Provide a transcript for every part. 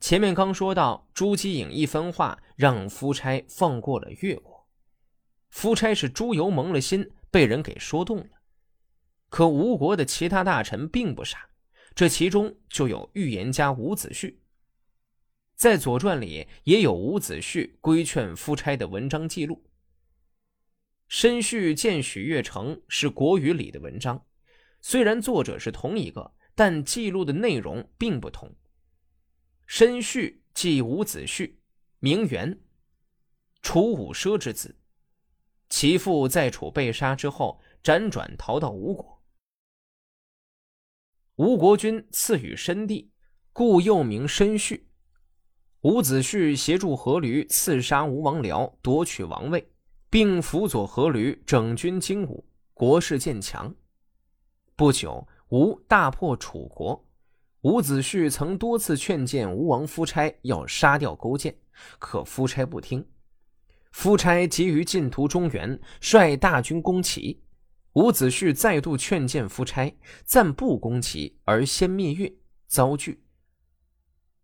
前面刚说到，朱姬颖一番话让夫差放过了越国。夫差是猪油蒙了心，被人给说动了。可吴国的其他大臣并不傻，这其中就有预言家伍子胥。在《左传》里也有伍子胥规劝夫差的文章记录。申叙见许越城是国语里的文章，虽然作者是同一个，但记录的内容并不同。申叙即伍子胥，名元，楚武奢之子。其父在楚被杀之后，辗转逃到吴国。吴国君赐予申地，故又名申叙。伍子胥协助阖闾刺杀吴王僚，夺取王位，并辅佐阖闾整军精武，国势渐强。不久，吴大破楚国。伍子胥曾多次劝谏吴王夫差要杀掉勾践，可夫差不听。夫差急于进图中原，率大军攻齐。伍子胥再度劝谏夫差，暂不攻齐，而先灭越，遭拒。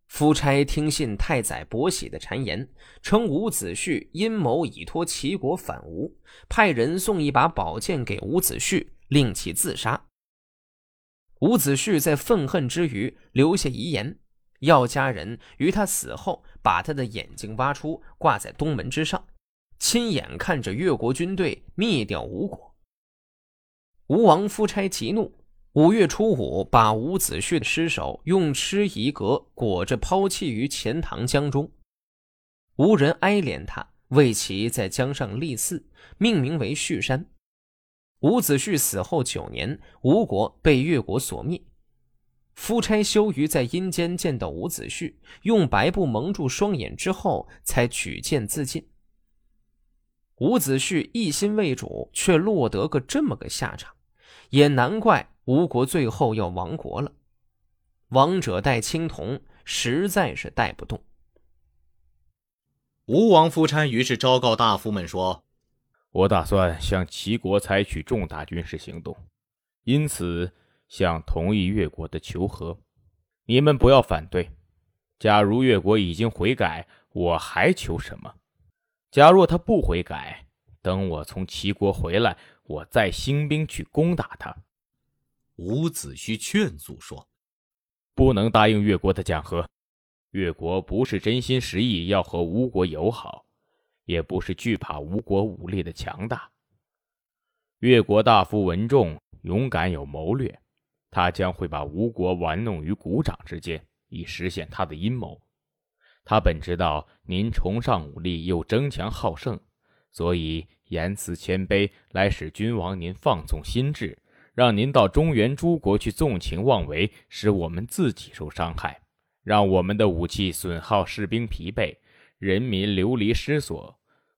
夫差听信太宰伯喜的谗言，称伍子胥阴谋以托齐国反吴，派人送一把宝剑给伍子胥，令其自杀。伍子胥在愤恨之余留下遗言，要家人于他死后把他的眼睛挖出，挂在东门之上，亲眼看着越国军队灭掉吴国。吴王夫差急怒，五月初五把伍子胥的尸首用蚩夷革裹着抛弃于钱塘江中。无人哀怜他，为其在江上立寺，命名为胥山。伍子胥死后九年，吴国被越国所灭。夫差羞于在阴间见到伍子胥，用白布蒙住双眼之后，才举剑自尽。伍子胥一心为主，却落得个这么个下场，也难怪吴国最后要亡国了。亡者带青铜，实在是带不动。吴王夫差于是昭告大夫们说。我打算向齐国采取重大军事行动，因此向同意越国的求和。你们不要反对。假如越国已经悔改，我还求什么？假若他不悔改，等我从齐国回来，我再兴兵去攻打他。伍子胥劝阻说：“不能答应越国的讲和。越国不是真心实意要和吴国友好。”也不是惧怕吴国武力的强大。越国大夫文仲勇敢有谋略，他将会把吴国玩弄于股掌之间，以实现他的阴谋。他本知道您崇尚武力又争强好胜，所以言辞谦卑，来使君王您放纵心智，让您到中原诸国去纵情妄为，使我们自己受伤害，让我们的武器损耗，士兵疲惫。人民流离失所，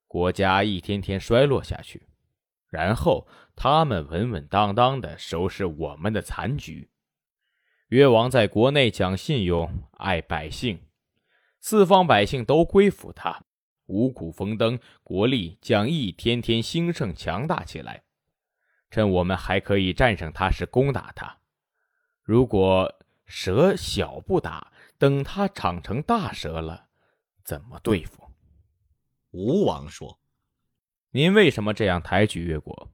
国家一天天衰落下去，然后他们稳稳当当的收拾我们的残局。越王在国内讲信用，爱百姓，四方百姓都归附他，五谷丰登，国力将一天天兴盛强大起来。趁我们还可以战胜他时攻打他，如果蛇小不打，等他长成大蛇了。怎么对付？吴王说：“您为什么这样抬举越国？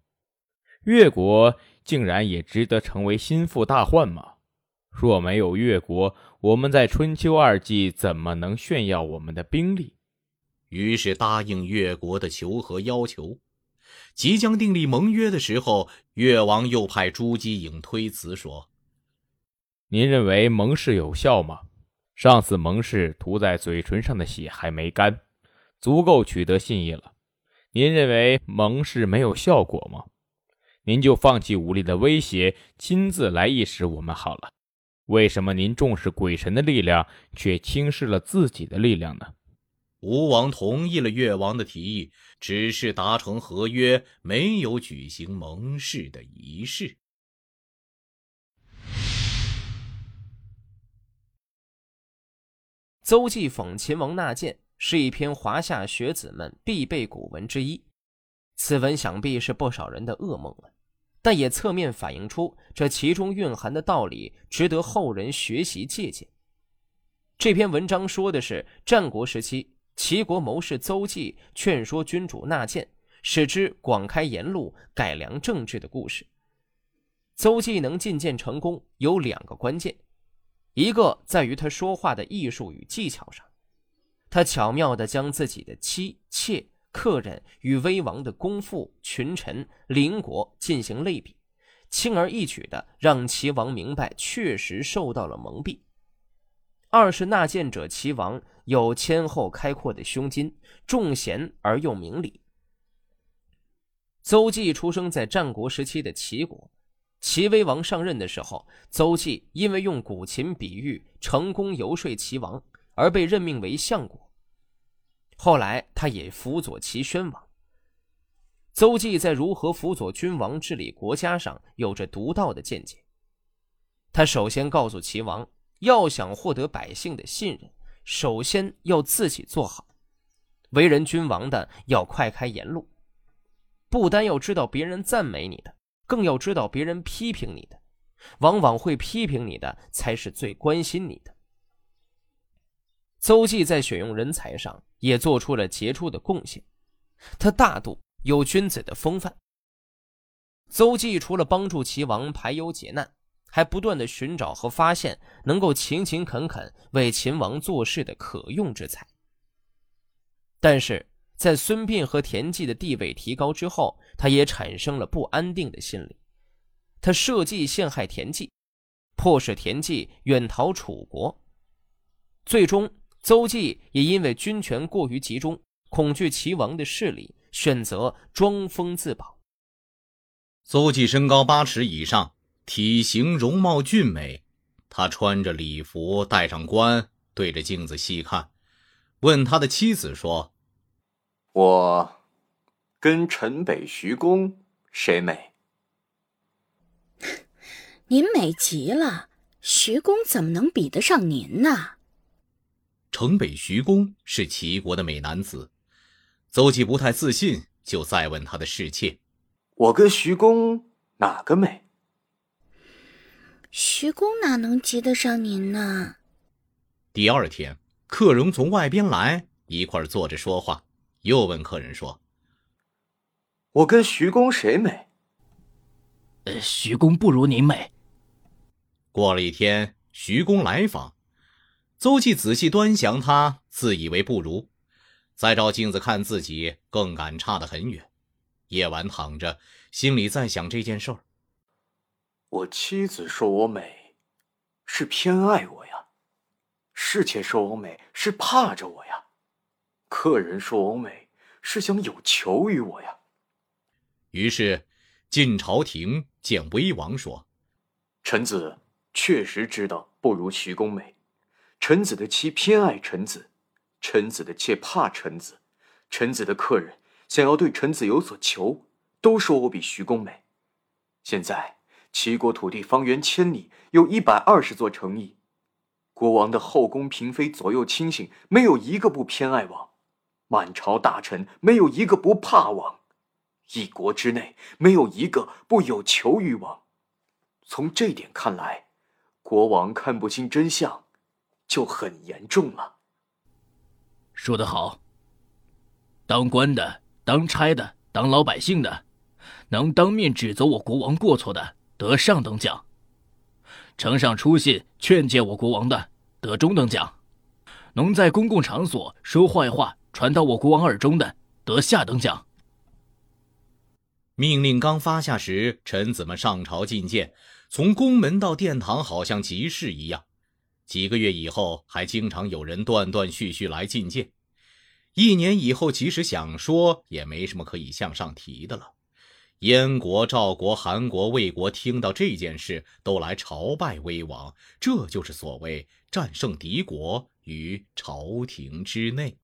越国竟然也值得成为心腹大患吗？若没有越国，我们在春秋二季怎么能炫耀我们的兵力？”于是答应越国的求和要求。即将订立盟约的时候，越王又派朱姬颖推辞说：“您认为盟誓有效吗？”上次盟誓涂在嘴唇上的血还没干，足够取得信义了。您认为盟誓没有效果吗？您就放弃武力的威胁，亲自来意使我们好了。为什么您重视鬼神的力量，却轻视了自己的力量呢？吴王同意了越王的提议，只是达成合约，没有举行盟誓的仪式。邹忌讽秦王纳谏是一篇华夏学子们必备古文之一，此文想必是不少人的噩梦了，但也侧面反映出这其中蕴含的道理值得后人学习借鉴。这篇文章说的是战国时期齐国谋士邹忌劝说君主纳谏，使之广开言路、改良政治的故事。邹忌能进谏成功，有两个关键，一个在于他说话的艺术与技巧上，他巧妙地将自己的妻妾。客人与威王的公父、群臣、邻国进行类比，轻而易举的让齐王明白确实受到了蒙蔽。二是纳谏者齐王有谦厚开阔的胸襟，重贤而又明理。邹忌出生在战国时期的齐国，齐威王上任的时候，邹忌因为用古琴比喻成功游说齐王，而被任命为相国。后来，他也辅佐齐宣王。邹忌在如何辅佐君王治理国家上有着独到的见解。他首先告诉齐王，要想获得百姓的信任，首先要自己做好。为人君王的要快开言路，不单要知道别人赞美你的，更要知道别人批评你的。往往会批评你的，才是最关心你的。邹忌在选用人才上也做出了杰出的贡献，他大度有君子的风范。邹忌除了帮助齐王排忧解难，还不断的寻找和发现能够勤勤恳恳为秦王做事的可用之才。但是在孙膑和田忌的地位提高之后，他也产生了不安定的心理，他设计陷害田忌，迫使田忌远逃楚国，最终。邹忌也因为军权过于集中，恐惧齐王的势力，选择装疯自保。邹忌身高八尺以上，体型容貌俊美。他穿着礼服，戴上冠，对着镜子细看，问他的妻子说：“我跟陈北、徐公谁美？”您美极了，徐公怎么能比得上您呢？城北徐公是齐国的美男子，邹忌不太自信，就再问他的侍妾：“我跟徐公哪个美？”徐公哪能及得上您呢？第二天，客荣从外边来，一块坐着说话，又问客人说：“我跟徐公谁美？”“呃，徐公不如您美。”过了一天，徐公来访。邹忌仔细端详他，自以为不如，再照镜子看自己，更感差得很远。夜晚躺着，心里在想这件事儿。我妻子说我美，是偏爱我呀；侍妾说我美，是怕着我呀；客人说我美，是想有求于我呀。于是，进朝廷见威王说：“臣子确实知道不如徐公美。”臣子的妻偏爱臣子，臣子的妾怕臣子，臣子的客人想要对臣子有所求，都说我比徐公美。现在齐国土地方圆千里，有一百二十座城邑，国王的后宫嫔妃左右亲信没有一个不偏爱王，满朝大臣没有一个不怕王，一国之内没有一个不有求于王。从这点看来，国王看不清真相。就很严重了。说得好。当官的、当差的、当老百姓的，能当面指责我国王过错的，得上等奖；呈上书信劝诫我国王的，得中等奖；能在公共场所说坏话传到我国王耳中的，得下等奖。命令刚发下时，臣子们上朝觐见，从宫门到殿堂，好像集市一样。几个月以后，还经常有人断断续续来觐见。一年以后，即使想说，也没什么可以向上提的了。燕国、赵国、韩国、魏国听到这件事，都来朝拜威王。这就是所谓战胜敌国于朝廷之内。